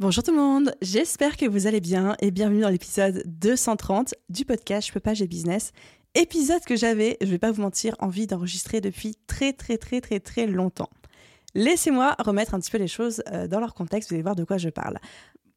Bonjour tout le monde, j'espère que vous allez bien et bienvenue dans l'épisode 230 du podcast Je peux pas, business. Épisode que j'avais, je vais pas vous mentir, envie d'enregistrer depuis très très très très très longtemps. Laissez-moi remettre un petit peu les choses euh, dans leur contexte, vous allez voir de quoi je parle.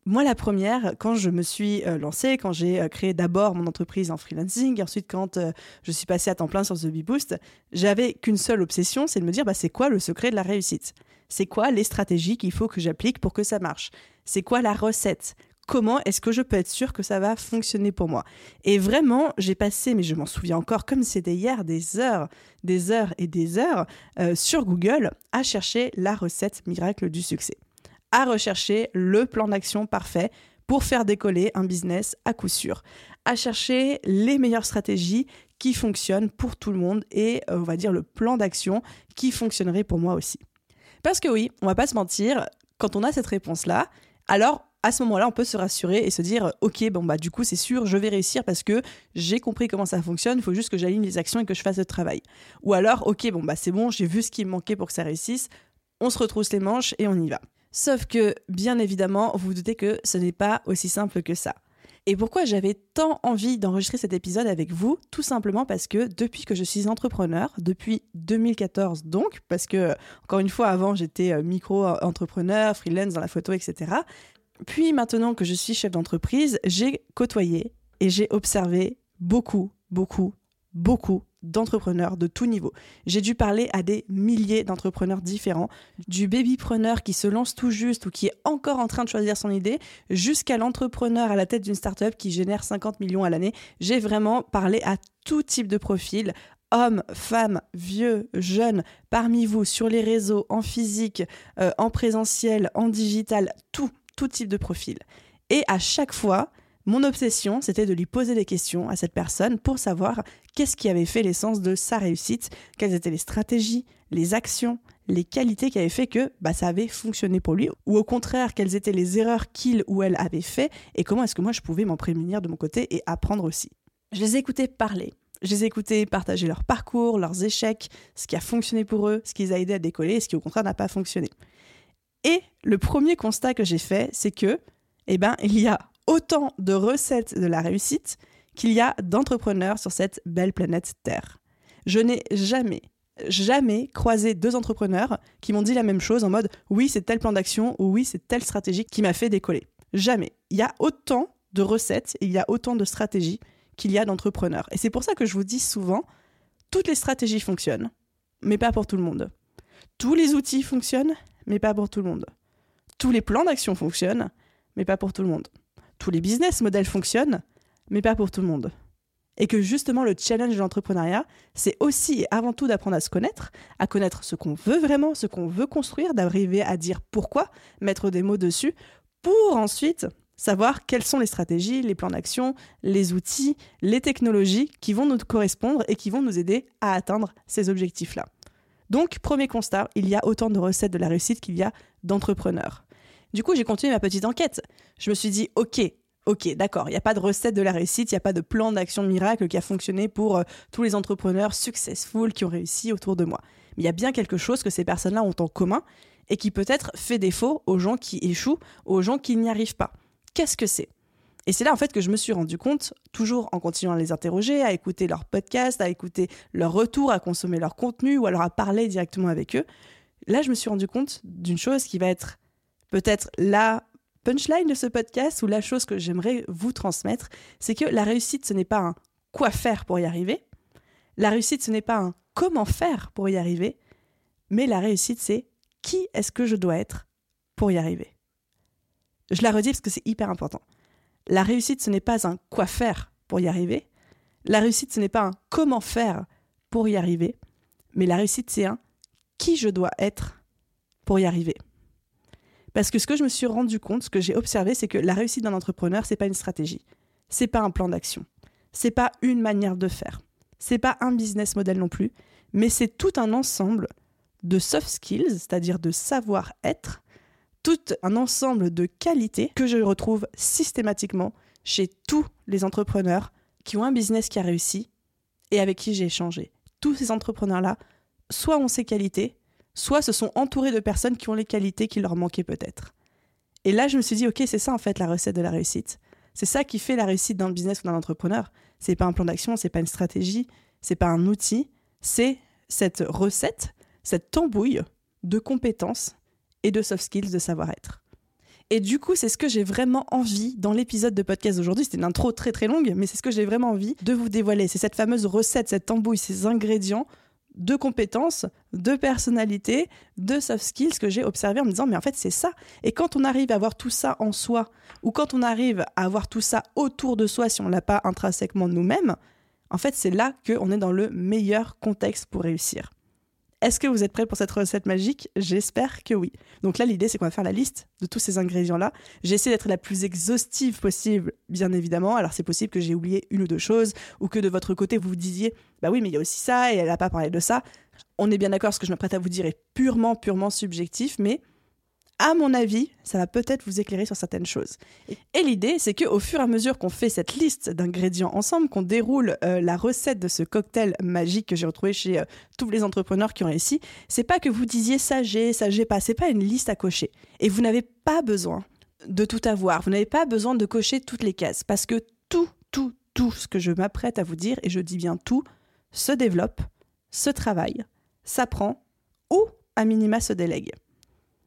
Moi, la première, quand je me suis euh, lancée, quand j'ai euh, créé d'abord mon entreprise en freelancing, ensuite quand je suis passée à temps plein sur The Bee Boost, j'avais qu'une seule obsession, c'est de me dire bah, c'est quoi le secret de la réussite? C'est quoi les stratégies qu'il faut que j'applique pour que ça marche? C'est quoi la recette? Comment est-ce que je peux être sûr que ça va fonctionner pour moi? Et vraiment, j'ai passé, mais je m'en souviens encore comme c'était hier, des heures, des heures et des heures euh, sur Google à chercher la recette miracle du succès, à rechercher le plan d'action parfait pour faire décoller un business à coup sûr, à chercher les meilleures stratégies qui fonctionnent pour tout le monde et euh, on va dire le plan d'action qui fonctionnerait pour moi aussi. Parce que oui, on va pas se mentir, quand on a cette réponse-là, alors à ce moment-là, on peut se rassurer et se dire OK, bon bah du coup, c'est sûr, je vais réussir parce que j'ai compris comment ça fonctionne, il faut juste que j'aligne les actions et que je fasse le travail. Ou alors OK, bon bah c'est bon, j'ai vu ce qui me manquait pour que ça réussisse, on se retrousse les manches et on y va. Sauf que bien évidemment, vous vous doutez que ce n'est pas aussi simple que ça. Et pourquoi j'avais tant envie d'enregistrer cet épisode avec vous? Tout simplement parce que depuis que je suis entrepreneur, depuis 2014 donc, parce que encore une fois avant j'étais euh, micro-entrepreneur, freelance dans la photo, etc. Puis maintenant que je suis chef d'entreprise, j'ai côtoyé et j'ai observé beaucoup, beaucoup, beaucoup d'entrepreneurs de tout niveau. J'ai dû parler à des milliers d'entrepreneurs différents, du babypreneur qui se lance tout juste ou qui est encore en train de choisir son idée, jusqu'à l'entrepreneur à la tête d'une startup qui génère 50 millions à l'année. J'ai vraiment parlé à tout type de profil, hommes, femmes, vieux, jeunes, parmi vous, sur les réseaux, en physique, euh, en présentiel, en digital, tout, tout type de profil. Et à chaque fois, mon obsession, c'était de lui poser des questions à cette personne pour savoir qu'est-ce qui avait fait l'essence de sa réussite, quelles étaient les stratégies, les actions, les qualités qui avaient fait que bah, ça avait fonctionné pour lui, ou au contraire, quelles étaient les erreurs qu'il ou elle avait fait, et comment est-ce que moi je pouvais m'en prémunir de mon côté et apprendre aussi. Je les écoutais parler, je les écoutais partager leur parcours, leurs échecs, ce qui a fonctionné pour eux, ce qui les a aidés à décoller, et ce qui au contraire n'a pas fonctionné. Et le premier constat que j'ai fait, c'est que, eh ben, il y a autant de recettes de la réussite qu'il y a d'entrepreneurs sur cette belle planète Terre. Je n'ai jamais, jamais croisé deux entrepreneurs qui m'ont dit la même chose en mode oui, c'est tel plan d'action ou oui, c'est telle stratégie qui m'a fait décoller. Jamais. Il y a autant de recettes, il y a autant de stratégies qu'il y a d'entrepreneurs. Et c'est pour ça que je vous dis souvent, toutes les stratégies fonctionnent, mais pas pour tout le monde. Tous les outils fonctionnent, mais pas pour tout le monde. Tous les plans d'action fonctionnent, mais pas pour tout le monde tous les business models fonctionnent, mais pas pour tout le monde. Et que justement, le challenge de l'entrepreneuriat, c'est aussi et avant tout d'apprendre à se connaître, à connaître ce qu'on veut vraiment, ce qu'on veut construire, d'arriver à dire pourquoi, mettre des mots dessus, pour ensuite savoir quelles sont les stratégies, les plans d'action, les outils, les technologies qui vont nous correspondre et qui vont nous aider à atteindre ces objectifs-là. Donc, premier constat, il y a autant de recettes de la réussite qu'il y a d'entrepreneurs. Du coup, j'ai continué ma petite enquête. Je me suis dit, ok, ok, d'accord, il n'y a pas de recette de la réussite, il n'y a pas de plan d'action miracle qui a fonctionné pour euh, tous les entrepreneurs successful qui ont réussi autour de moi. Mais il y a bien quelque chose que ces personnes-là ont en commun et qui peut-être fait défaut aux gens qui échouent, aux gens qui n'y arrivent pas. Qu'est-ce que c'est? Et c'est là en fait que je me suis rendu compte, toujours en continuant à les interroger, à écouter leurs podcasts, à écouter leurs retours, à consommer leur contenu ou alors à parler directement avec eux. Là, je me suis rendu compte d'une chose qui va être peut-être la punchline de ce podcast ou la chose que j'aimerais vous transmettre, c'est que la réussite, ce n'est pas un quoi faire pour y arriver. La réussite, ce n'est pas un comment faire pour y arriver. Mais la réussite, c'est qui est-ce que je dois être pour y arriver. Je la redis parce que c'est hyper important. La réussite, ce n'est pas un quoi faire pour y arriver. La réussite, ce n'est pas un comment faire pour y arriver. Mais la réussite, c'est un qui je dois être pour y arriver. Parce que ce que je me suis rendu compte, ce que j'ai observé, c'est que la réussite d'un entrepreneur, c'est pas une stratégie, c'est pas un plan d'action, c'est pas une manière de faire, c'est pas un business model non plus, mais c'est tout un ensemble de soft skills, c'est-à-dire de savoir-être, tout un ensemble de qualités que je retrouve systématiquement chez tous les entrepreneurs qui ont un business qui a réussi et avec qui j'ai échangé. Tous ces entrepreneurs-là, soit ont ces qualités, soit se sont entourés de personnes qui ont les qualités qui leur manquaient peut-être. Et là, je me suis dit, ok, c'est ça en fait la recette de la réussite. C'est ça qui fait la réussite d'un business ou d'un entrepreneur. C'est pas un plan d'action, c'est pas une stratégie, c'est pas un outil, c'est cette recette, cette tambouille de compétences et de soft skills de savoir-être. Et du coup, c'est ce que j'ai vraiment envie dans l'épisode de podcast d'aujourd'hui. C'était une intro très très longue, mais c'est ce que j'ai vraiment envie de vous dévoiler. C'est cette fameuse recette, cette tambouille, ces ingrédients de compétences, de personnalité, de soft skills que j'ai observé en me disant mais en fait c'est ça. Et quand on arrive à avoir tout ça en soi, ou quand on arrive à avoir tout ça autour de soi, si on l'a pas intrinsèquement nous-mêmes, en fait c'est là qu'on est dans le meilleur contexte pour réussir. Est-ce que vous êtes prêts pour cette recette magique? J'espère que oui. Donc là, l'idée, c'est qu'on va faire la liste de tous ces ingrédients-là. J'essaie d'être la plus exhaustive possible, bien évidemment. Alors c'est possible que j'ai oublié une ou deux choses, ou que de votre côté, vous vous disiez, bah oui, mais il y a aussi ça, et elle n'a pas parlé de ça. On est bien d'accord, ce que je me prête à vous dire est purement, purement subjectif, mais à mon avis, ça va peut-être vous éclairer sur certaines choses. Et l'idée, c'est qu'au fur et à mesure qu'on fait cette liste d'ingrédients ensemble, qu'on déroule euh, la recette de ce cocktail magique que j'ai retrouvé chez euh, tous les entrepreneurs qui ont réussi, c'est pas que vous disiez ça j'ai, ça j'ai pas, c'est pas une liste à cocher. Et vous n'avez pas besoin de tout avoir, vous n'avez pas besoin de cocher toutes les cases, parce que tout, tout, tout ce que je m'apprête à vous dire, et je dis bien tout, se développe, se travaille, s'apprend ou à minima se délègue.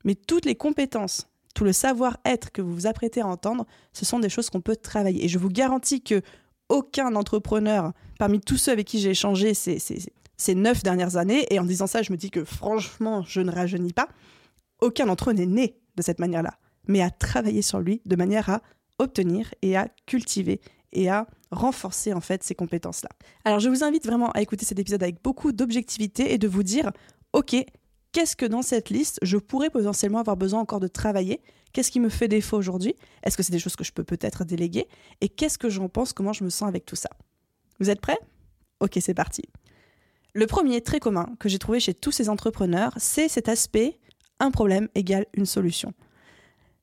Mais toutes les compétences, tout le savoir-être que vous vous apprêtez à entendre, ce sont des choses qu'on peut travailler. Et je vous garantis que aucun entrepreneur, parmi tous ceux avec qui j'ai échangé ces, ces, neuf dernières années, et en disant ça, je me dis que franchement, je ne rajeunis pas, aucun d'entre eux n'est né de cette manière-là, mais à travailler sur lui de manière à obtenir et à cultiver et à renforcer en fait ces compétences-là. Alors je vous invite vraiment à écouter cet épisode avec beaucoup d'objectivité et de vous dire, ok, qu'est-ce que dans cette liste je pourrais potentiellement avoir besoin encore de travailler? Qu'est-ce qui me fait défaut aujourd'hui? Est-ce que c'est des choses que je peux peut-être déléguer? Et qu'est-ce que j'en pense? Comment je me sens avec tout ça? Vous êtes prêts? Ok, c'est parti. Le premier très commun que j'ai trouvé chez tous ces entrepreneurs, c'est cet aspect un problème égale une solution.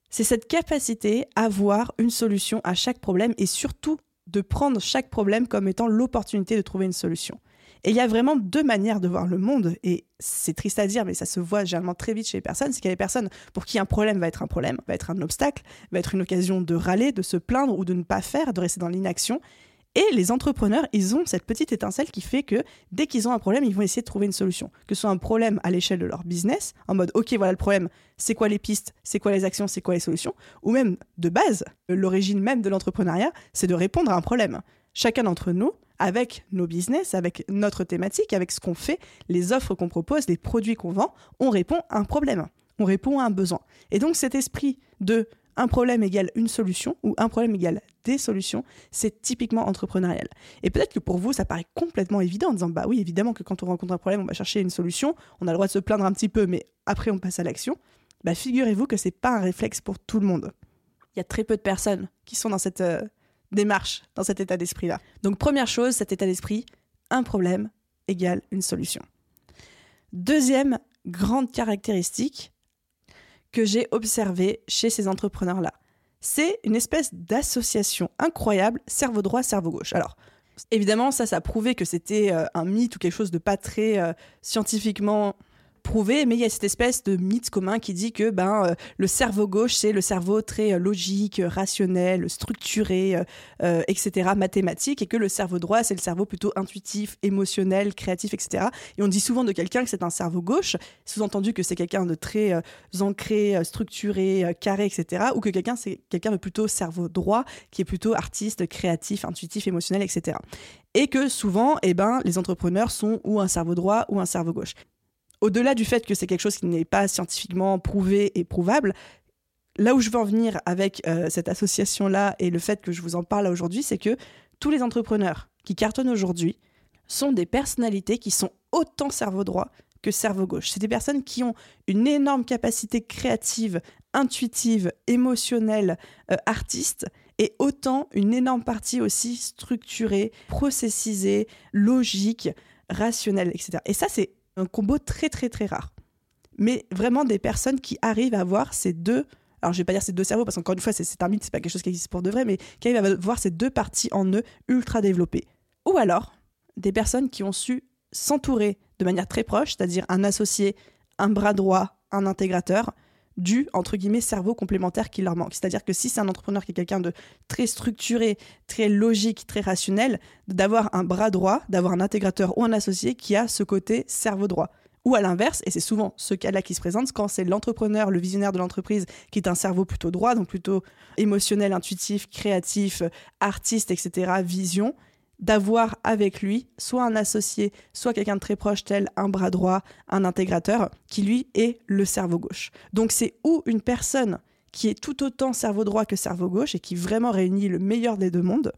C'est cette capacité à voir une solution à chaque problème et surtout de prendre chaque problème comme étant l'opportunité de trouver une solution. Et il y a vraiment deux manières de voir le monde, et c'est triste à dire, mais ça se voit généralement très vite chez les personnes, c'est qu'il y a des personnes pour qui un problème va être un problème, va être un obstacle, va être une occasion de râler, de se plaindre ou de ne pas faire, de rester dans l'inaction. Et les entrepreneurs, ils ont cette petite étincelle qui fait que dès qu'ils ont un problème, ils vont essayer de trouver une solution. Que ce soit un problème à l'échelle de leur business, en mode OK, voilà le problème, c'est quoi les pistes, c'est quoi les actions, c'est quoi les solutions, ou même de base, l'origine même de l'entrepreneuriat, c'est de répondre à un problème. Chacun d'entre nous, avec nos business, avec notre thématique, avec ce qu'on fait, les offres qu'on propose, les produits qu'on vend, on répond à un problème, on répond à un besoin. Et donc cet esprit de un problème égale une solution ou un problème égale des solutions, c'est typiquement entrepreneurial. Et peut-être que pour vous, ça paraît complètement évident en disant bah oui, évidemment que quand on rencontre un problème, on va chercher une solution, on a le droit de se plaindre un petit peu, mais après on passe à l'action. Bah figurez-vous que c'est pas un réflexe pour tout le monde. Il y a très peu de personnes qui sont dans cette euh, démarche dans cet état d'esprit-là. Donc première chose, cet état d'esprit, un problème égale une solution. Deuxième grande caractéristique que j'ai observée chez ces entrepreneurs-là, c'est une espèce d'association incroyable cerveau droit, cerveau gauche. Alors, évidemment, ça, ça a prouvé que c'était euh, un mythe ou quelque chose de pas très euh, scientifiquement prouvé, mais il y a cette espèce de mythe commun qui dit que ben, euh, le cerveau gauche, c'est le cerveau très euh, logique, rationnel, structuré, euh, etc., mathématique, et que le cerveau droit, c'est le cerveau plutôt intuitif, émotionnel, créatif, etc. Et on dit souvent de quelqu'un que c'est un cerveau gauche, sous-entendu que c'est quelqu'un de très ancré, structuré, carré, etc., ou que quelqu'un, c'est quelqu'un de plutôt cerveau droit, qui est plutôt artiste, créatif, intuitif, émotionnel, etc. Et que souvent, eh ben, les entrepreneurs sont ou un cerveau droit ou un cerveau gauche au-delà du fait que c'est quelque chose qui n'est pas scientifiquement prouvé et prouvable, là où je veux en venir avec euh, cette association-là et le fait que je vous en parle aujourd'hui, c'est que tous les entrepreneurs qui cartonnent aujourd'hui sont des personnalités qui sont autant cerveau droit que cerveau gauche. C'est des personnes qui ont une énorme capacité créative, intuitive, émotionnelle, euh, artiste, et autant une énorme partie aussi structurée, processisée, logique, rationnelle, etc. Et ça, c'est un combo très très très rare. Mais vraiment des personnes qui arrivent à avoir ces deux alors je vais pas dire ces deux cerveaux parce qu'encore une fois c'est un mythe, c'est pas quelque chose qui existe pour de vrai, mais qui arrivent à voir ces deux parties en eux ultra développées. Ou alors des personnes qui ont su s'entourer de manière très proche, c'est-à-dire un associé, un bras droit, un intégrateur, du entre guillemets cerveau complémentaire qui leur manque. C'est-à-dire que si c'est un entrepreneur qui est quelqu'un de très structuré, très logique, très rationnel, d'avoir un bras droit, d'avoir un intégrateur ou un associé qui a ce côté cerveau droit. Ou à l'inverse, et c'est souvent ce cas-là qui se présente, quand c'est l'entrepreneur, le visionnaire de l'entreprise, qui est un cerveau plutôt droit, donc plutôt émotionnel, intuitif, créatif, artiste, etc., vision, d'avoir avec lui soit un associé, soit quelqu'un de très proche tel un bras droit, un intégrateur, qui lui est le cerveau gauche. Donc c'est ou une personne qui est tout autant cerveau droit que cerveau gauche et qui vraiment réunit le meilleur des deux mondes,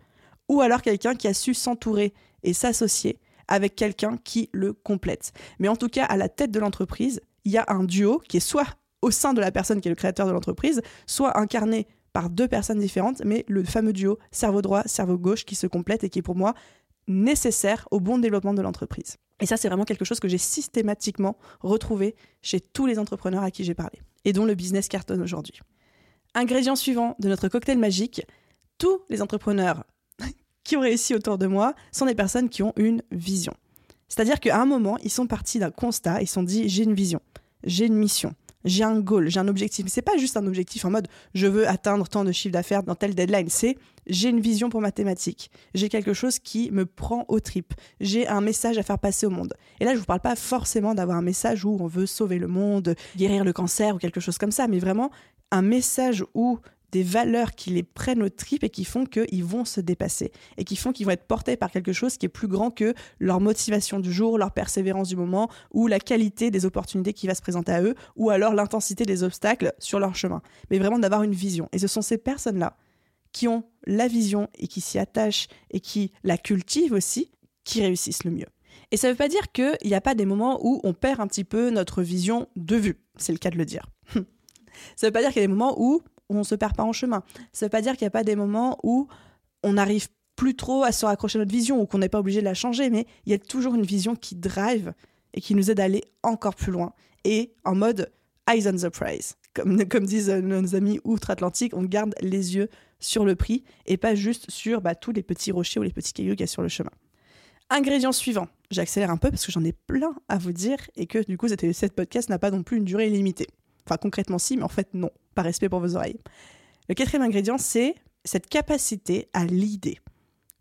ou alors quelqu'un qui a su s'entourer et s'associer avec quelqu'un qui le complète. Mais en tout cas, à la tête de l'entreprise, il y a un duo qui est soit au sein de la personne qui est le créateur de l'entreprise, soit incarné par deux personnes différentes, mais le fameux duo cerveau droit, cerveau gauche qui se complète et qui est pour moi nécessaire au bon développement de l'entreprise. Et ça, c'est vraiment quelque chose que j'ai systématiquement retrouvé chez tous les entrepreneurs à qui j'ai parlé et dont le business cartonne aujourd'hui. Ingrédient suivant de notre cocktail magique, tous les entrepreneurs qui ont réussi autour de moi sont des personnes qui ont une vision. C'est-à-dire qu'à un moment, ils sont partis d'un constat, ils se sont dit j'ai une vision, j'ai une mission, j'ai un goal, j'ai un objectif. Mais c'est pas juste un objectif en mode je veux atteindre tant de chiffre d'affaires dans telle deadline. C'est j'ai une vision pour ma thématique. J'ai quelque chose qui me prend au trip. J'ai un message à faire passer au monde. Et là, je vous parle pas forcément d'avoir un message où on veut sauver le monde, guérir le cancer ou quelque chose comme ça, mais vraiment un message où des valeurs qui les prennent au trip et qui font qu'ils vont se dépasser et qui font qu'ils vont être portés par quelque chose qui est plus grand que leur motivation du jour, leur persévérance du moment ou la qualité des opportunités qui va se présenter à eux ou alors l'intensité des obstacles sur leur chemin. Mais vraiment d'avoir une vision. Et ce sont ces personnes-là qui ont la vision et qui s'y attachent et qui la cultivent aussi qui réussissent le mieux. Et ça ne veut pas dire qu'il n'y a pas des moments où on perd un petit peu notre vision de vue. C'est le cas de le dire. ça ne veut pas dire qu'il y a des moments où on on se perd pas en chemin. Ça veut pas dire qu'il n'y a pas des moments où on n'arrive plus trop à se raccrocher à notre vision ou qu'on n'est pas obligé de la changer, mais il y a toujours une vision qui drive et qui nous aide à aller encore plus loin. Et en mode eyes on the prize. Comme, disent nos amis outre-Atlantique, on garde les yeux sur le prix et pas juste sur bah, tous les petits rochers ou les petits cailloux qu'il y a sur le chemin. Ingrédient suivant. J'accélère un peu parce que j'en ai plein à vous dire et que du coup, cette podcast n'a pas non plus une durée illimitée. Enfin, concrètement, si, mais en fait, non, par respect pour vos oreilles. Le quatrième ingrédient, c'est cette capacité à l'idée,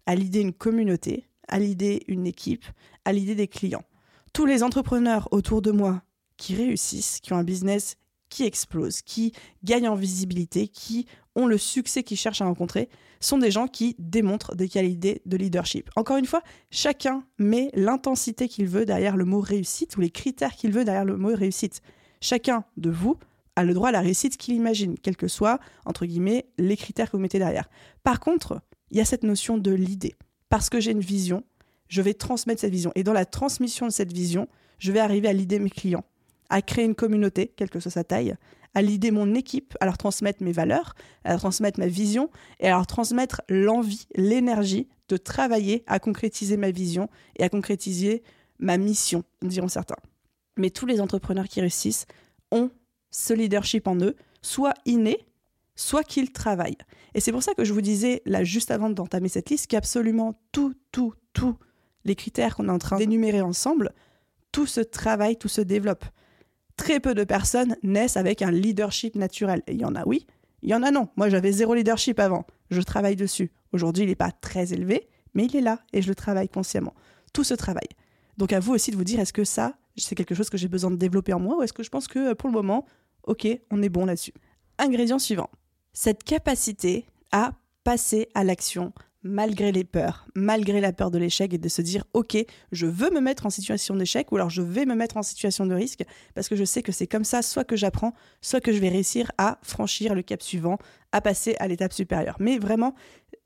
à l'idée une communauté, à l'idée une équipe, à l'idée des clients. Tous les entrepreneurs autour de moi qui réussissent, qui ont un business qui explose, qui gagnent en visibilité, qui ont le succès qu'ils cherchent à rencontrer, sont des gens qui démontrent des qualités de leadership. Encore une fois, chacun met l'intensité qu'il veut derrière le mot réussite ou les critères qu'il veut derrière le mot réussite. Chacun de vous a le droit à la réussite qu'il imagine, quels que soient, entre guillemets, les critères que vous mettez derrière. Par contre, il y a cette notion de l'idée. Parce que j'ai une vision, je vais transmettre cette vision. Et dans la transmission de cette vision, je vais arriver à l'idée mes clients, à créer une communauté, quelle que soit sa taille, à l'idée mon équipe, à leur transmettre mes valeurs, à leur transmettre ma vision et à leur transmettre l'envie, l'énergie de travailler à concrétiser ma vision et à concrétiser ma mission, diront certains. Mais tous les entrepreneurs qui réussissent ont ce leadership en eux, soit inné, soit qu'ils travaillent. Et c'est pour ça que je vous disais, là, juste avant d'entamer cette liste, qu'absolument tout, tout, tout les critères qu'on est en train d'énumérer ensemble, tout se travaille, tout se développe. Très peu de personnes naissent avec un leadership naturel. Il y en a oui, il y en a non. Moi, j'avais zéro leadership avant. Je travaille dessus. Aujourd'hui, il n'est pas très élevé, mais il est là et je le travaille consciemment. Tout se travaille. Donc à vous aussi de vous dire, est-ce que ça, c'est quelque chose que j'ai besoin de développer en moi ou est-ce que je pense que pour le moment, ok, on est bon là-dessus. Ingrédient suivant. Cette capacité à passer à l'action malgré les peurs, malgré la peur de l'échec et de se dire ok, je veux me mettre en situation d'échec ou alors je vais me mettre en situation de risque parce que je sais que c'est comme ça soit que j'apprends, soit que je vais réussir à franchir le cap suivant, à passer à l'étape supérieure. Mais vraiment,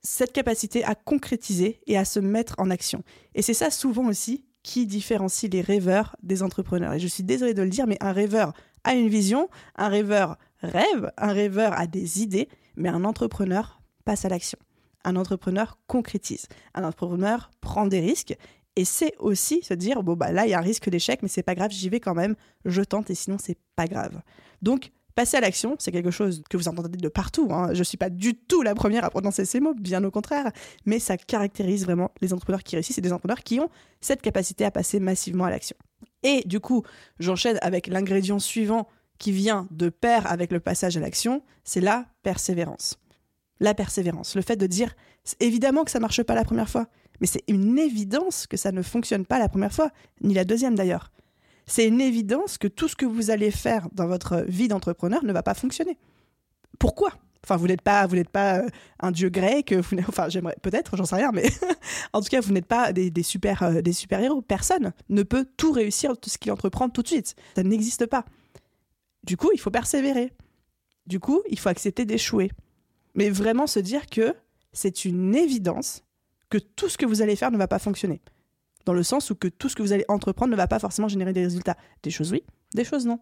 cette capacité à concrétiser et à se mettre en action. Et c'est ça souvent aussi qui différencie les rêveurs des entrepreneurs. Et je suis désolée de le dire, mais un rêveur a une vision, un rêveur rêve, un rêveur a des idées, mais un entrepreneur passe à l'action. Un entrepreneur concrétise. Un entrepreneur prend des risques et c'est aussi se dire bon bah là il y a un risque d'échec mais c'est pas grave, j'y vais quand même, je tente et sinon c'est pas grave. Donc passer à l'action, c'est quelque chose que vous entendez de partout. Hein. Je suis pas du tout la première à prononcer ces mots, bien au contraire, mais ça caractérise vraiment les entrepreneurs qui réussissent et des entrepreneurs qui ont cette capacité à passer massivement à l'action. Et du coup, j'enchaîne avec l'ingrédient suivant qui vient de pair avec le passage à l'action, c'est la persévérance. La persévérance, le fait de dire évidemment que ça marche pas la première fois, mais c'est une évidence que ça ne fonctionne pas la première fois, ni la deuxième d'ailleurs. C'est une évidence que tout ce que vous allez faire dans votre vie d'entrepreneur ne va pas fonctionner. Pourquoi? Enfin, vous n'êtes pas, vous n'êtes pas euh, un dieu grec. Vous enfin, j'aimerais peut-être, j'en sais rien, mais en tout cas, vous n'êtes pas des, super, euh, des super héros. Personne ne peut tout réussir, tout ce qu'il entreprend tout de suite. Ça n'existe pas. Du coup, il faut persévérer. Du coup, il faut accepter d'échouer. Mais vraiment se dire que c'est une évidence que tout ce que vous allez faire ne va pas fonctionner. Dans le sens où que tout ce que vous allez entreprendre ne va pas forcément générer des résultats. Des choses oui, des choses non.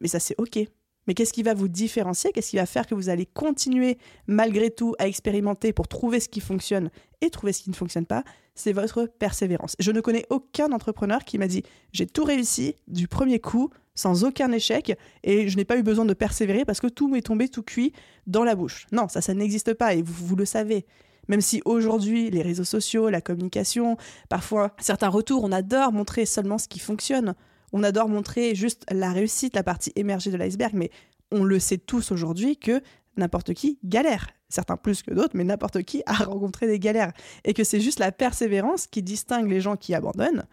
Mais ça c'est ok. Mais qu'est-ce qui va vous différencier? Qu'est-ce qui va faire que vous allez continuer malgré tout à expérimenter pour trouver ce qui fonctionne et trouver ce qui ne fonctionne pas? C'est votre persévérance. Je ne connais aucun entrepreneur qui m'a dit j'ai tout réussi du premier coup, sans aucun échec, et je n'ai pas eu besoin de persévérer parce que tout m'est tombé tout cuit dans la bouche. Non, ça, ça n'existe pas, et vous, le savez. Même si aujourd'hui, les réseaux sociaux, la communication, parfois certains retours, on adore montrer seulement ce qui fonctionne. On adore montrer juste la réussite, la partie émergée de l'iceberg, mais on le sait tous aujourd'hui que n'importe qui galère. Certains plus que d'autres, mais n'importe qui a rencontré des galères. Et que c'est juste la persévérance qui distingue les gens qui abandonnent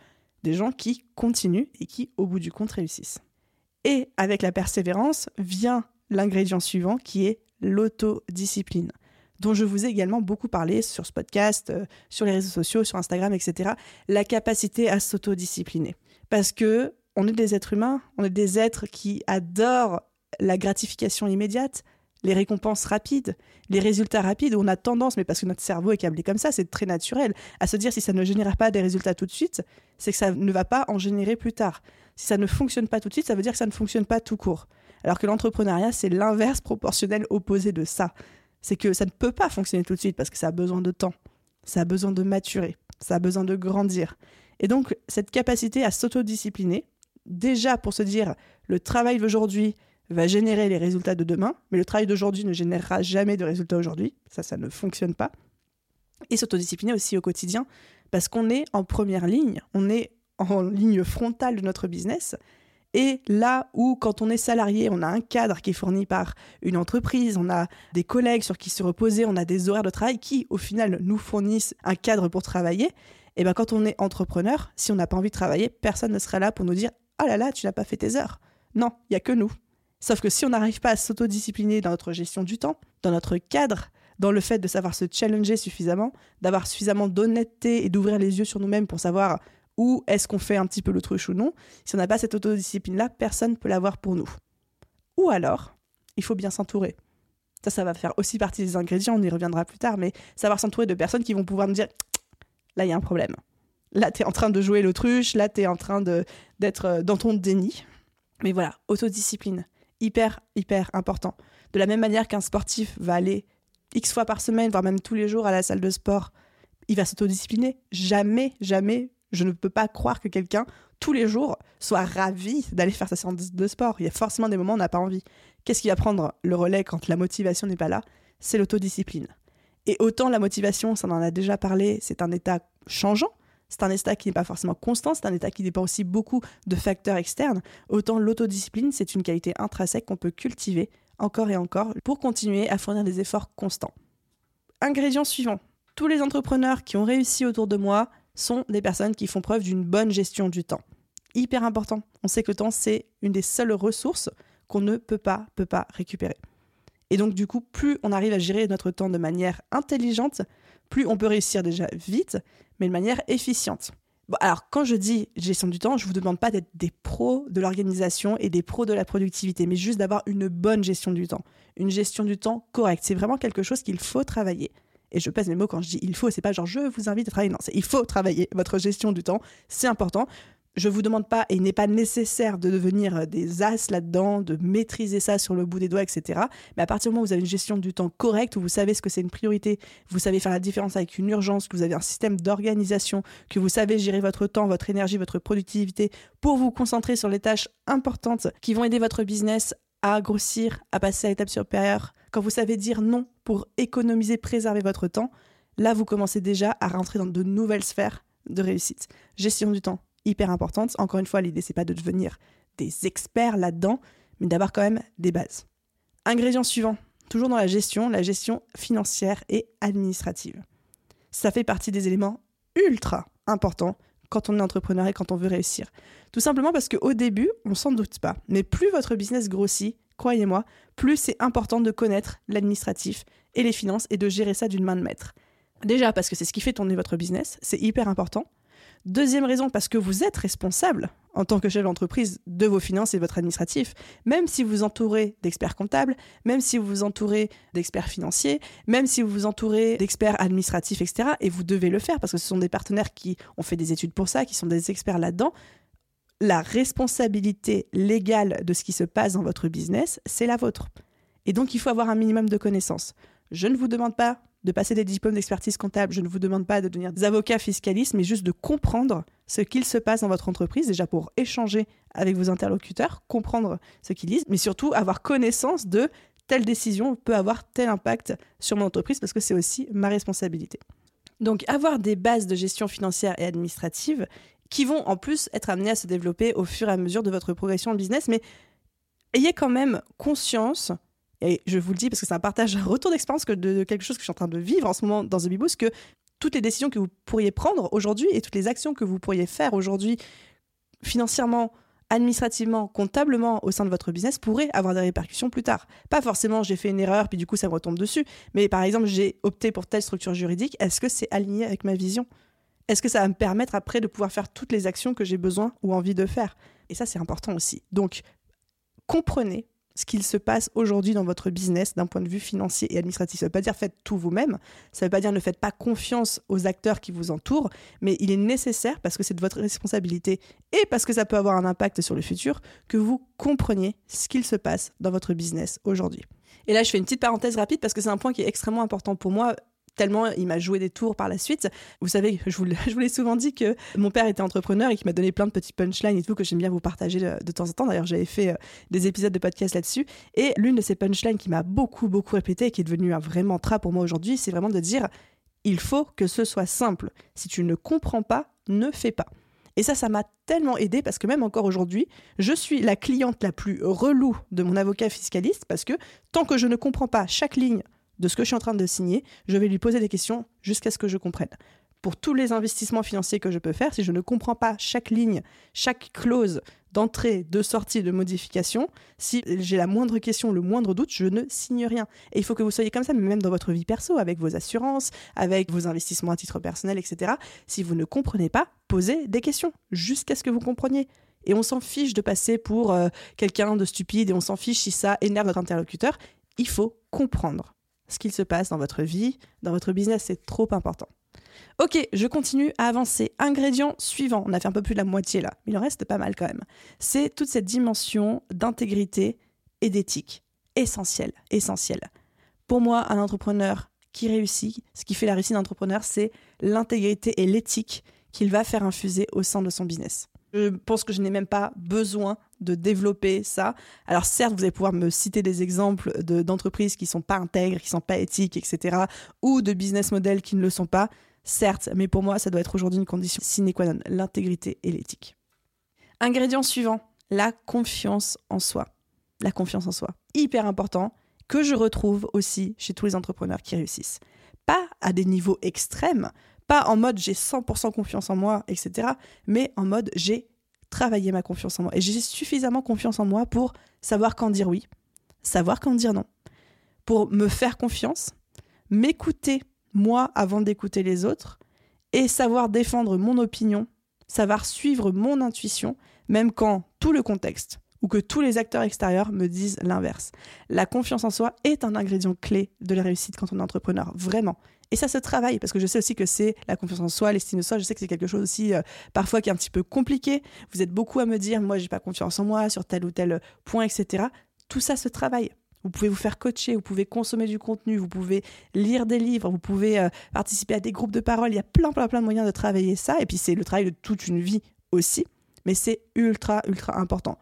des gens qui continuent et qui, au bout du compte, réussissent. Et avec la persévérance vient l'ingrédient suivant qui est l'autodiscipline, dont je vous ai également beaucoup parlé sur ce podcast, euh, sur les réseaux sociaux, sur Instagram, etc. La capacité à s'autodiscipliner. Parce que on est des êtres humains, on est des êtres qui adorent la gratification immédiate, les récompenses rapides, les résultats rapides, on a tendance, mais parce que notre cerveau est câblé comme ça, c'est très naturel, à se dire si ça ne génère pas des résultats tout de suite, c'est que ça ne va pas en générer plus tard. Si ça ne fonctionne pas tout de suite, ça veut dire que ça ne fonctionne pas tout court. Alors que l'entrepreneuriat, c'est l'inverse proportionnel opposé de ça. C'est que ça ne peut pas fonctionner tout de suite parce que ça a besoin de temps, ça a besoin de maturer, ça a besoin de grandir. Et donc, cette capacité à s'autodiscipliner, déjà pour se dire le travail d'aujourd'hui va générer les résultats de demain, mais le travail d'aujourd'hui ne générera jamais de résultats aujourd'hui. Ça, ça ne fonctionne pas. Et s'autodiscipliner aussi au quotidien, parce qu'on est en première ligne, on est en ligne frontale de notre business. Et là où, quand on est salarié, on a un cadre qui est fourni par une entreprise, on a des collègues sur qui se reposer, on a des horaires de travail qui, au final, nous fournissent un cadre pour travailler. Et bien, quand on est entrepreneur, si on n'a pas envie de travailler, personne ne sera là pour nous dire Ah là là, tu n'as pas fait tes heures. Non, il n'y a que nous. Sauf que si on n'arrive pas à s'autodiscipliner dans notre gestion du temps, dans notre cadre, dans le fait de savoir se challenger suffisamment, d'avoir suffisamment d'honnêteté et d'ouvrir les yeux sur nous-mêmes pour savoir ou est-ce qu'on fait un petit peu l'autruche ou non Si on n'a pas cette autodiscipline-là, personne ne peut l'avoir pour nous. Ou alors, il faut bien s'entourer. Ça, ça va faire aussi partie des ingrédients, on y reviendra plus tard, mais savoir s'entourer de personnes qui vont pouvoir nous dire là, il y a un problème. Là, tu es en train de jouer l'autruche, là, tu es en train d'être euh, dans ton déni. Mais voilà, autodiscipline, hyper, hyper important. De la même manière qu'un sportif va aller X fois par semaine, voire même tous les jours à la salle de sport, il va s'autodiscipliner. Jamais, jamais je ne peux pas croire que quelqu'un, tous les jours, soit ravi d'aller faire sa séance de sport. Il y a forcément des moments où on n'a pas envie. Qu'est-ce qui va prendre le relais quand la motivation n'est pas là? C'est l'autodiscipline. Et autant la motivation, ça en a déjà parlé, c'est un état changeant, c'est un état qui n'est pas forcément constant, c'est un état qui dépend aussi beaucoup de facteurs externes, autant l'autodiscipline, c'est une qualité intrinsèque qu'on peut cultiver encore et encore pour continuer à fournir des efforts constants. Ingrédient suivant. Tous les entrepreneurs qui ont réussi autour de moi sont des personnes qui font preuve d'une bonne gestion du temps. Hyper important. On sait que le temps, c'est une des seules ressources qu'on ne peut pas, peut pas récupérer. Et donc, du coup, plus on arrive à gérer notre temps de manière intelligente, plus on peut réussir déjà vite, mais de manière efficiente. Bon, alors, quand je dis gestion du temps, je ne vous demande pas d'être des pros de l'organisation et des pros de la productivité, mais juste d'avoir une bonne gestion du temps. Une gestion du temps correcte. C'est vraiment quelque chose qu'il faut travailler. Et je pèse mes mots quand je dis il faut, c'est pas genre je vous invite à travailler. Non, c'est il faut travailler votre gestion du temps, c'est important. Je vous demande pas, et il n'est pas nécessaire de devenir des as là-dedans, de maîtriser ça sur le bout des doigts, etc. Mais à partir du moment où vous avez une gestion du temps correcte, où vous savez ce que c'est une priorité, vous savez faire la différence avec une urgence, que vous avez un système d'organisation, que vous savez gérer votre temps, votre énergie, votre productivité pour vous concentrer sur les tâches importantes qui vont aider votre business à grossir, à passer à l'étape supérieure, quand vous savez dire non pour économiser, préserver votre temps, là vous commencez déjà à rentrer dans de nouvelles sphères de réussite. Gestion du temps, hyper importante. Encore une fois, l'idée, c'est pas de devenir des experts là-dedans, mais d'avoir quand même des bases. Ingrédient suivant, toujours dans la gestion, la gestion financière et administrative. Ça fait partie des éléments ultra importants quand on est entrepreneur et quand on veut réussir. Tout simplement parce qu'au début, on s'en doute pas. Mais plus votre business grossit, croyez-moi, plus c'est important de connaître l'administratif et les finances et de gérer ça d'une main de maître. Déjà parce que c'est ce qui fait tourner votre business, c'est hyper important. Deuxième raison, parce que vous êtes responsable en tant que chef d'entreprise de vos finances et de votre administratif, même si vous vous entourez d'experts comptables, même si vous vous entourez d'experts financiers, même si vous vous entourez d'experts administratifs, etc. Et vous devez le faire parce que ce sont des partenaires qui ont fait des études pour ça, qui sont des experts là-dedans. La responsabilité légale de ce qui se passe dans votre business, c'est la vôtre. Et donc, il faut avoir un minimum de connaissances. Je ne vous demande pas de passer des diplômes d'expertise comptable. Je ne vous demande pas de devenir des avocats fiscalistes, mais juste de comprendre ce qu'il se passe dans votre entreprise, déjà pour échanger avec vos interlocuteurs, comprendre ce qu'ils disent, mais surtout avoir connaissance de telle décision peut avoir tel impact sur mon entreprise, parce que c'est aussi ma responsabilité. Donc avoir des bases de gestion financière et administrative qui vont en plus être amenées à se développer au fur et à mesure de votre progression en business, mais ayez quand même conscience et je vous le dis parce que c'est un partage, un retour d'expérience de, quelque chose que je suis en train de vivre en ce moment dans The Beboost, que toutes les décisions que vous pourriez prendre aujourd'hui et toutes les actions que vous pourriez faire aujourd'hui financièrement, administrativement, comptablement au sein de votre business pourraient avoir des répercussions plus tard. Pas forcément j'ai fait une erreur puis du coup ça me retombe dessus, mais par exemple j'ai opté pour telle structure juridique, est-ce que c'est aligné avec ma vision? Est-ce que ça va me permettre après de pouvoir faire toutes les actions que j'ai besoin ou envie de faire? Et ça c'est important aussi. Donc comprenez ce qu'il se passe aujourd'hui dans votre business d'un point de vue financier et administratif. Ça ne veut pas dire faites tout vous-même, ça ne veut pas dire ne faites pas confiance aux acteurs qui vous entourent, mais il est nécessaire, parce que c'est de votre responsabilité et parce que ça peut avoir un impact sur le futur, que vous compreniez ce qu'il se passe dans votre business aujourd'hui. Et là, je fais une petite parenthèse rapide parce que c'est un point qui est extrêmement important pour moi tellement il m'a joué des tours par la suite. Vous savez, je vous, je vous l'ai souvent dit que mon père était entrepreneur et qu'il m'a donné plein de petits punchlines et tout que j'aime bien vous partager de, temps en temps. D'ailleurs, j'avais fait euh, des épisodes de podcast là-dessus. Et l'une de ces punchlines qui m'a beaucoup, beaucoup répété et qui est devenue un vrai mantra pour moi aujourd'hui, c'est vraiment de dire il faut que ce soit simple. Si tu ne comprends pas, ne fais pas. Et ça, ça m'a tellement aidé parce que même encore aujourd'hui, je suis la cliente la plus relou de mon avocat fiscaliste parce que tant que je ne comprends pas chaque ligne de ce que je suis en train de signer, je vais lui poser des questions jusqu'à ce que je comprenne. Pour tous les investissements financiers que je peux faire, si je ne comprends pas chaque ligne, chaque clause d'entrée, de sortie, de modification, si j'ai la moindre question, le moindre doute, je ne signe rien. Et il faut que vous soyez comme ça, mais même dans votre vie perso, avec vos assurances, avec vos investissements à titre personnel, etc. Si vous ne comprenez pas, posez des questions jusqu'à ce que vous compreniez. Et on s'en fiche de passer pour euh, quelqu'un de stupide et on s'en fiche si ça énerve notre interlocuteur. Il faut comprendre ce qu'il se passe dans votre vie, dans votre business, c'est trop important. Ok, je continue à avancer. Ingrédient suivant, on a fait un peu plus de la moitié là, mais il en reste pas mal quand même. C'est toute cette dimension d'intégrité et d'éthique. Essentielle, essentielle. Pour moi, un entrepreneur qui réussit, ce qui fait la réussite d'un entrepreneur, c'est l'intégrité et l'éthique qu'il va faire infuser au sein de son business. Je pense que je n'ai même pas besoin de développer ça. Alors certes, vous allez pouvoir me citer des exemples d'entreprises qui ne sont pas intègres, qui ne sont pas éthiques, etc. ou de business models qui ne le sont pas. Certes, mais pour moi, ça doit être aujourd'hui une condition sine qua non, l'intégrité et l'éthique. Ingrédient suivant, la confiance en soi. La confiance en soi. Hyper important, que je retrouve aussi chez tous les entrepreneurs qui réussissent. Pas à des niveaux extrêmes, pas en mode j'ai 100% confiance en moi, etc. Mais en mode j'ai travaillé ma confiance en moi. Et j'ai suffisamment confiance en moi pour savoir quand dire oui, savoir quand dire non. Pour me faire confiance, m'écouter moi avant d'écouter les autres et savoir défendre mon opinion, savoir suivre mon intuition, même quand tout le contexte ou que tous les acteurs extérieurs me disent l'inverse. La confiance en soi est un ingrédient clé de la réussite quand on est entrepreneur, vraiment. Et ça se travaille, parce que je sais aussi que c'est la confiance en soi, l'estime de soi. Je sais que c'est quelque chose aussi euh, parfois qui est un petit peu compliqué. Vous êtes beaucoup à me dire, moi, j'ai pas confiance en moi sur tel ou tel point, etc. Tout ça se travaille. Vous pouvez vous faire coacher, vous pouvez consommer du contenu, vous pouvez lire des livres, vous pouvez euh, participer à des groupes de parole. Il y a plein, plein, plein de moyens de travailler ça. Et puis, c'est le travail de toute une vie aussi. Mais c'est ultra, ultra important.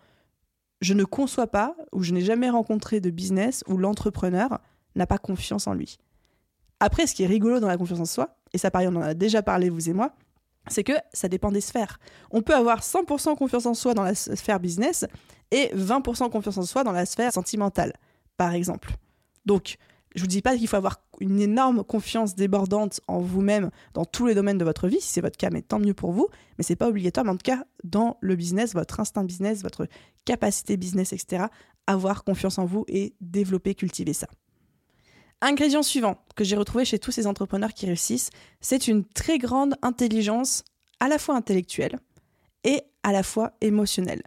Je ne conçois pas, ou je n'ai jamais rencontré de business où l'entrepreneur n'a pas confiance en lui. Après, ce qui est rigolo dans la confiance en soi, et ça pareil, on en a déjà parlé, vous et moi, c'est que ça dépend des sphères. On peut avoir 100% confiance en soi dans la sphère business et 20% confiance en soi dans la sphère sentimentale par exemple. Donc, je vous dis pas qu'il faut avoir une énorme confiance débordante en vous-même dans tous les domaines de votre vie. Si c'est votre cas, mais tant mieux pour vous. Mais c'est pas obligatoire. Mais en tout cas, dans le business, votre instinct business, votre capacité business, etc., avoir confiance en vous et développer, cultiver ça. Ingrédient suivant que j'ai retrouvé chez tous ces entrepreneurs qui réussissent, c'est une très grande intelligence à la fois intellectuelle et à la fois émotionnelle.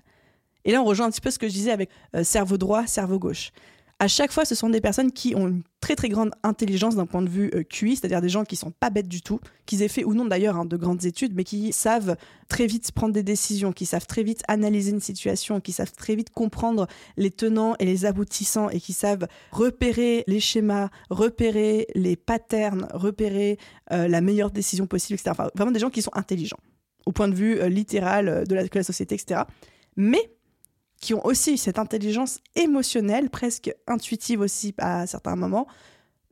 Et là, on rejoint un petit peu ce que je disais avec euh, cerveau droit, cerveau gauche à chaque fois, ce sont des personnes qui ont une très très grande intelligence d'un point de vue euh, QI, c'est-à-dire des gens qui sont pas bêtes du tout, qu'ils aient fait ou non d'ailleurs hein, de grandes études, mais qui savent très vite prendre des décisions, qui savent très vite analyser une situation, qui savent très vite comprendre les tenants et les aboutissants et qui savent repérer les schémas, repérer les patterns, repérer euh, la meilleure décision possible, etc. Enfin, vraiment des gens qui sont intelligents au point de vue euh, littéral de la, de la société, etc. Mais qui ont aussi cette intelligence émotionnelle, presque intuitive aussi à certains moments,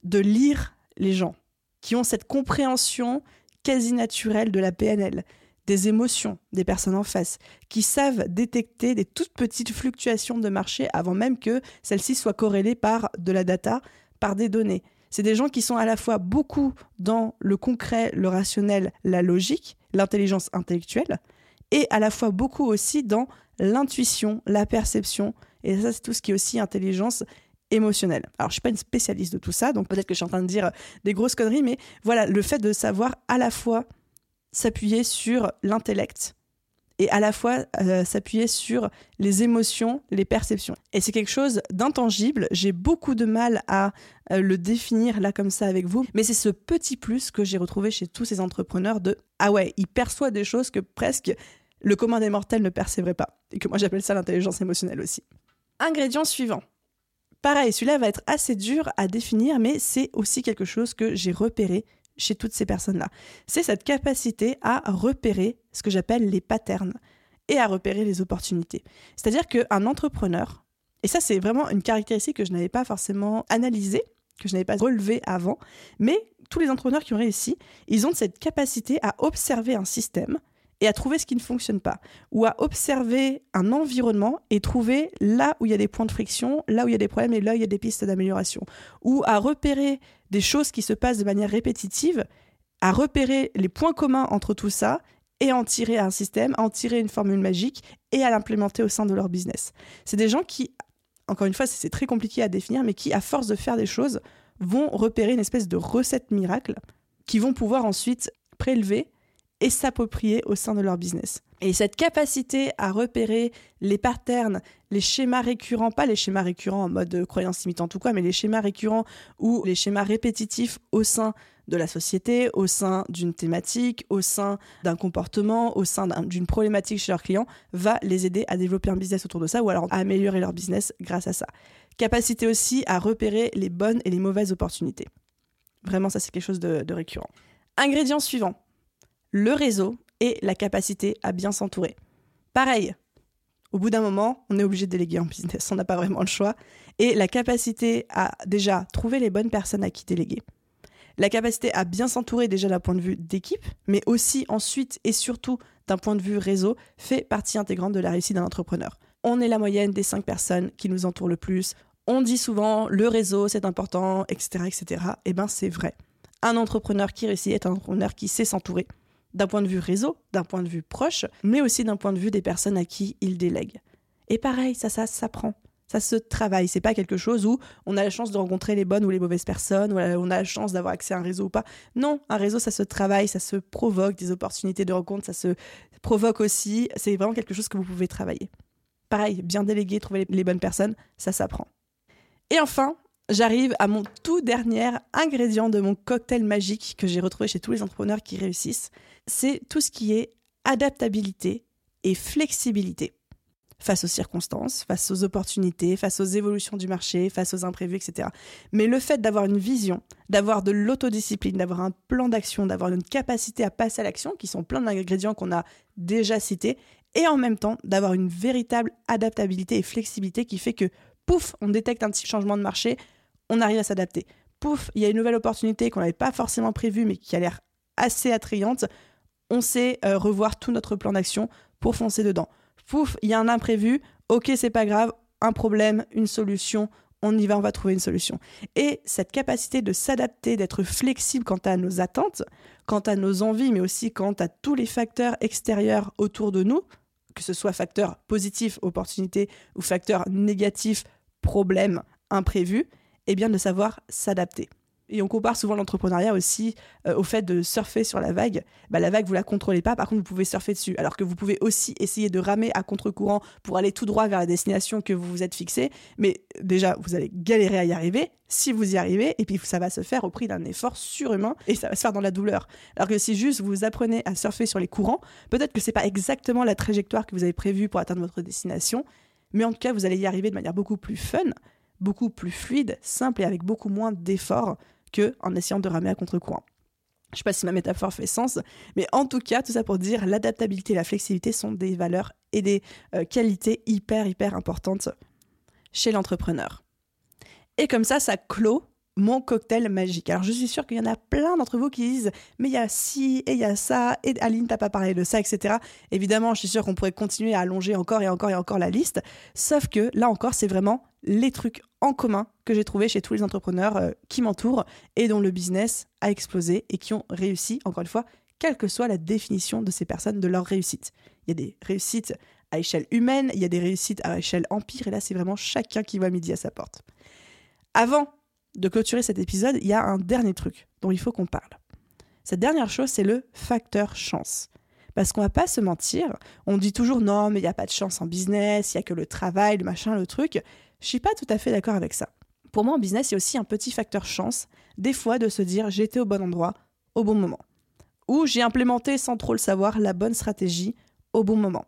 de lire les gens, qui ont cette compréhension quasi naturelle de la PNL, des émotions des personnes en face, qui savent détecter des toutes petites fluctuations de marché avant même que celles-ci soient corrélées par de la data, par des données. C'est des gens qui sont à la fois beaucoup dans le concret, le rationnel, la logique, l'intelligence intellectuelle, et à la fois beaucoup aussi dans l'intuition, la perception, et ça c'est tout ce qui est aussi intelligence émotionnelle. Alors je suis pas une spécialiste de tout ça, donc peut-être que je suis en train de dire des grosses conneries, mais voilà, le fait de savoir à la fois s'appuyer sur l'intellect et à la fois euh, s'appuyer sur les émotions, les perceptions. Et c'est quelque chose d'intangible, j'ai beaucoup de mal à euh, le définir là comme ça avec vous, mais c'est ce petit plus que j'ai retrouvé chez tous ces entrepreneurs de ah ouais, ils perçoivent des choses que presque le commun des mortels ne percevrait pas. Et que moi j'appelle ça l'intelligence émotionnelle aussi. Ingrédient suivant. Pareil, celui-là va être assez dur à définir, mais c'est aussi quelque chose que j'ai repéré chez toutes ces personnes-là. C'est cette capacité à repérer ce que j'appelle les patterns et à repérer les opportunités. C'est-à-dire qu'un entrepreneur, et ça c'est vraiment une caractéristique que je n'avais pas forcément analysée, que je n'avais pas relevée avant, mais tous les entrepreneurs qui ont réussi, ils ont cette capacité à observer un système, et à trouver ce qui ne fonctionne pas, ou à observer un environnement et trouver là où il y a des points de friction, là où il y a des problèmes et là où il y a des pistes d'amélioration, ou à repérer des choses qui se passent de manière répétitive, à repérer les points communs entre tout ça et en tirer un système, en tirer une formule magique et à l'implémenter au sein de leur business. C'est des gens qui, encore une fois, c'est très compliqué à définir, mais qui, à force de faire des choses, vont repérer une espèce de recette miracle qui vont pouvoir ensuite prélever et s'approprier au sein de leur business. Et cette capacité à repérer les patterns, les schémas récurrents, pas les schémas récurrents en mode croyance imitante ou quoi, mais les schémas récurrents ou les schémas répétitifs au sein de la société, au sein d'une thématique, au sein d'un comportement, au sein d'une problématique chez leurs clients, va les aider à développer un business autour de ça ou alors à améliorer leur business grâce à ça. Capacité aussi à repérer les bonnes et les mauvaises opportunités. Vraiment, ça c'est quelque chose de, de récurrent. Ingrédient suivant, le réseau et la capacité à bien s'entourer. Pareil, au bout d'un moment, on est obligé de déléguer en business, on n'a pas vraiment le choix. Et la capacité à déjà trouver les bonnes personnes à qui déléguer. La capacité à bien s'entourer déjà d'un point de vue d'équipe, mais aussi ensuite et surtout d'un point de vue réseau, fait partie intégrante de la réussite d'un entrepreneur. On est la moyenne des cinq personnes qui nous entourent le plus. On dit souvent le réseau c'est important, etc. etc. Eh bien c'est vrai. Un entrepreneur qui réussit est un entrepreneur qui sait s'entourer d'un point de vue réseau, d'un point de vue proche, mais aussi d'un point de vue des personnes à qui il délègue. Et pareil, ça, ça s'apprend. Ça se travaille. C'est pas quelque chose où on a la chance de rencontrer les bonnes ou les mauvaises personnes, ou on a la chance d'avoir accès à un réseau ou pas. Non, un réseau, ça se travaille, ça se provoque des opportunités de rencontre, ça se provoque aussi. C'est vraiment quelque chose que vous pouvez travailler. Pareil, bien déléguer, trouver les bonnes personnes, ça s'apprend. Et enfin, j'arrive à mon tout dernier ingrédient de mon cocktail magique que j'ai retrouvé chez tous les entrepreneurs qui réussissent. C'est tout ce qui est adaptabilité et flexibilité face aux circonstances, face aux opportunités, face aux évolutions du marché, face aux imprévus, etc. Mais le fait d'avoir une vision, d'avoir de l'autodiscipline, d'avoir un plan d'action, d'avoir une capacité à passer à l'action, qui sont plein d'ingrédients qu'on a déjà cités, et en même temps d'avoir une véritable adaptabilité et flexibilité qui fait que, pouf, on détecte un petit changement de marché, on arrive à s'adapter. Pouf, il y a une nouvelle opportunité qu'on n'avait pas forcément prévue, mais qui a l'air assez attrayante, on sait euh, revoir tout notre plan d'action pour foncer dedans. Pouf, il y a un imprévu, ok, c'est pas grave, un problème, une solution, on y va, on va trouver une solution. Et cette capacité de s'adapter, d'être flexible quant à nos attentes, quant à nos envies, mais aussi quant à tous les facteurs extérieurs autour de nous, que ce soit facteur positif, opportunité, ou facteur négatif, problème, imprévu, eh bien de savoir s'adapter. Et on compare souvent l'entrepreneuriat aussi euh, au fait de surfer sur la vague. Bah, la vague, vous la contrôlez pas, par contre, vous pouvez surfer dessus. Alors que vous pouvez aussi essayer de ramer à contre-courant pour aller tout droit vers la destination que vous vous êtes fixée. Mais déjà, vous allez galérer à y arriver si vous y arrivez. Et puis, ça va se faire au prix d'un effort surhumain et ça va se faire dans la douleur. Alors que si juste vous apprenez à surfer sur les courants, peut-être que c'est pas exactement la trajectoire que vous avez prévue pour atteindre votre destination. Mais en tout cas, vous allez y arriver de manière beaucoup plus fun beaucoup plus fluide, simple et avec beaucoup moins d'efforts que en essayant de ramer à contre-courant. Je sais pas si ma métaphore fait sens, mais en tout cas, tout ça pour dire l'adaptabilité et la flexibilité sont des valeurs et des euh, qualités hyper, hyper importantes chez l'entrepreneur. Et comme ça, ça clôt mon cocktail magique. Alors je suis sûre qu'il y en a plein d'entre vous qui disent mais il y a ci et il y a ça et Aline t'as pas parlé de ça etc. Évidemment je suis sûre qu'on pourrait continuer à allonger encore et encore et encore la liste. Sauf que là encore c'est vraiment les trucs en commun que j'ai trouvé chez tous les entrepreneurs euh, qui m'entourent et dont le business a explosé et qui ont réussi, encore une fois, quelle que soit la définition de ces personnes, de leur réussite. Il y a des réussites à échelle humaine, il y a des réussites à échelle empire, et là c'est vraiment chacun qui voit midi à sa porte. Avant de clôturer cet épisode, il y a un dernier truc dont il faut qu'on parle. Cette dernière chose, c'est le facteur chance. Parce qu'on va pas se mentir, on dit toujours non, mais il n'y a pas de chance en business, il y a que le travail, le machin, le truc. Je suis pas tout à fait d'accord avec ça. Pour moi, en business, il y a aussi un petit facteur chance, des fois de se dire j'étais au bon endroit, au bon moment. Ou j'ai implémenté sans trop le savoir la bonne stratégie au bon moment.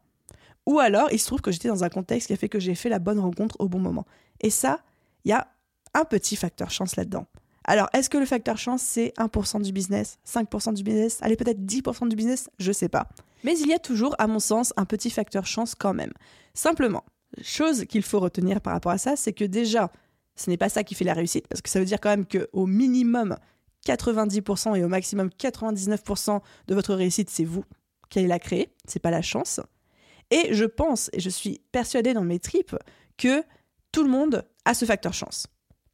Ou alors, il se trouve que j'étais dans un contexte qui a fait que j'ai fait la bonne rencontre au bon moment. Et ça, il y a un petit facteur chance là-dedans. Alors, est-ce que le facteur chance, c'est 1% du business, 5% du business, allez peut-être 10% du business, je sais pas. Mais il y a toujours, à mon sens, un petit facteur chance quand même. Simplement, chose qu'il faut retenir par rapport à ça, c'est que déjà, ce n'est pas ça qui fait la réussite, parce que ça veut dire quand même qu'au minimum 90% et au maximum 99% de votre réussite, c'est vous qui la créer, c'est pas la chance. Et je pense, et je suis persuadée dans mes tripes, que tout le monde a ce facteur chance.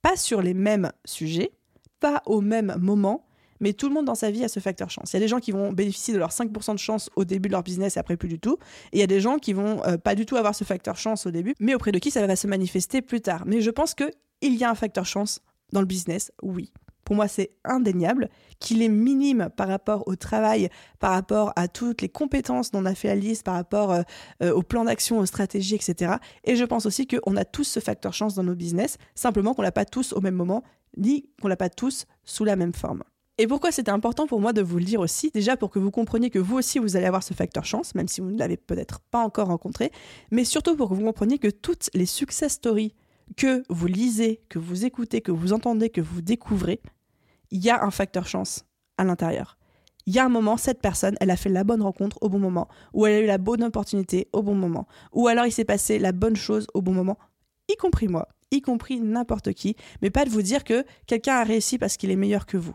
Pas sur les mêmes sujets, pas au même moment, mais tout le monde dans sa vie a ce facteur chance. Il y a des gens qui vont bénéficier de leur 5% de chance au début de leur business et après plus du tout. Et il y a des gens qui vont euh, pas du tout avoir ce facteur chance au début, mais auprès de qui ça va se manifester plus tard. Mais je pense qu'il y a un facteur chance dans le business, oui. Pour moi, c'est indéniable qu'il est minime par rapport au travail, par rapport à toutes les compétences dont on a fait la liste, par rapport euh, euh, au plan d'action, aux stratégies, etc. Et je pense aussi qu'on a tous ce facteur chance dans nos business, simplement qu'on l'a pas tous au même moment, ni qu'on l'a pas tous sous la même forme. Et pourquoi c'était important pour moi de vous le dire aussi Déjà pour que vous compreniez que vous aussi vous allez avoir ce facteur chance, même si vous ne l'avez peut-être pas encore rencontré, mais surtout pour que vous compreniez que toutes les success stories que vous lisez, que vous écoutez, que vous entendez, que vous découvrez, il y a un facteur chance à l'intérieur. Il y a un moment, cette personne, elle a fait la bonne rencontre au bon moment, ou elle a eu la bonne opportunité au bon moment, ou alors il s'est passé la bonne chose au bon moment, y compris moi, y compris n'importe qui, mais pas de vous dire que quelqu'un a réussi parce qu'il est meilleur que vous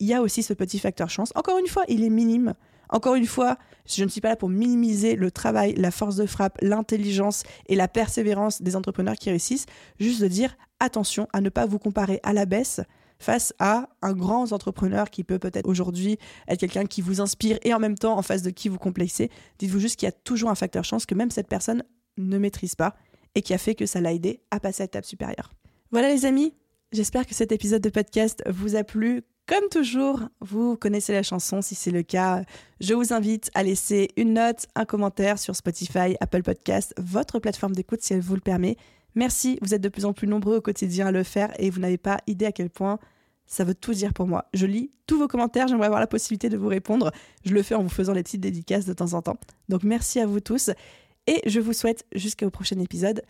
il y a aussi ce petit facteur chance. Encore une fois, il est minime. Encore une fois, je ne suis pas là pour minimiser le travail, la force de frappe, l'intelligence et la persévérance des entrepreneurs qui réussissent. Juste de dire attention à ne pas vous comparer à la baisse face à un grand entrepreneur qui peut peut-être aujourd'hui être quelqu'un qui vous inspire et en même temps en face de qui vous complexez. Dites-vous juste qu'il y a toujours un facteur chance que même cette personne ne maîtrise pas et qui a fait que ça l'a aidé à passer à l'étape supérieure. Voilà les amis, j'espère que cet épisode de podcast vous a plu. Comme toujours, vous connaissez la chanson, si c'est le cas, je vous invite à laisser une note, un commentaire sur Spotify, Apple Podcast, votre plateforme d'écoute si elle vous le permet. Merci, vous êtes de plus en plus nombreux au quotidien à le faire et vous n'avez pas idée à quel point ça veut tout dire pour moi. Je lis tous vos commentaires, j'aimerais avoir la possibilité de vous répondre. Je le fais en vous faisant des petites dédicaces de temps en temps. Donc merci à vous tous et je vous souhaite jusqu'au prochain épisode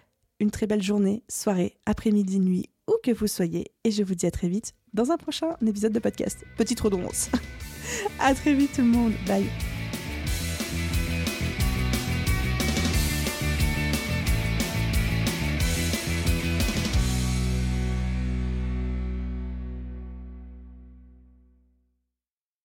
une très belle journée, soirée, après-midi, nuit, où que vous soyez. Et je vous dis à très vite dans un prochain épisode de podcast. Petite redondance. à très vite tout le monde. Bye.